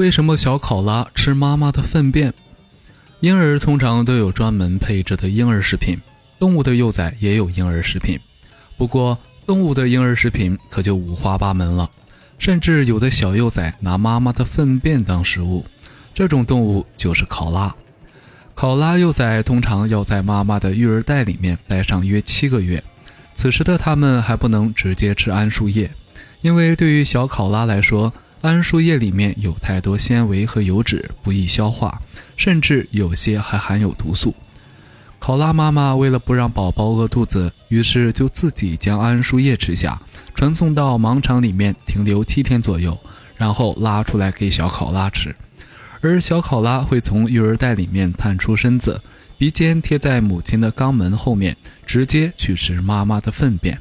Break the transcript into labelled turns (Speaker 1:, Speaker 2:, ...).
Speaker 1: 为什么小考拉吃妈妈的粪便？婴儿通常都有专门配置的婴儿食品，动物的幼崽也有婴儿食品。不过，动物的婴儿食品可就五花八门了，甚至有的小幼崽拿妈妈的粪便当食物。这种动物就是考拉。考拉幼崽通常要在妈妈的育儿袋里面待上约七个月，此时的它们还不能直接吃桉树叶，因为对于小考拉来说，桉树叶里面有太多纤维和油脂，不易消化，甚至有些还含有毒素。考拉妈妈为了不让宝宝饿肚子，于是就自己将桉树叶吃下，传送到盲肠里面停留七天左右，然后拉出来给小考拉吃。而小考拉会从育儿袋里面探出身子，鼻尖贴在母亲的肛门后面，直接去吃妈妈的粪便。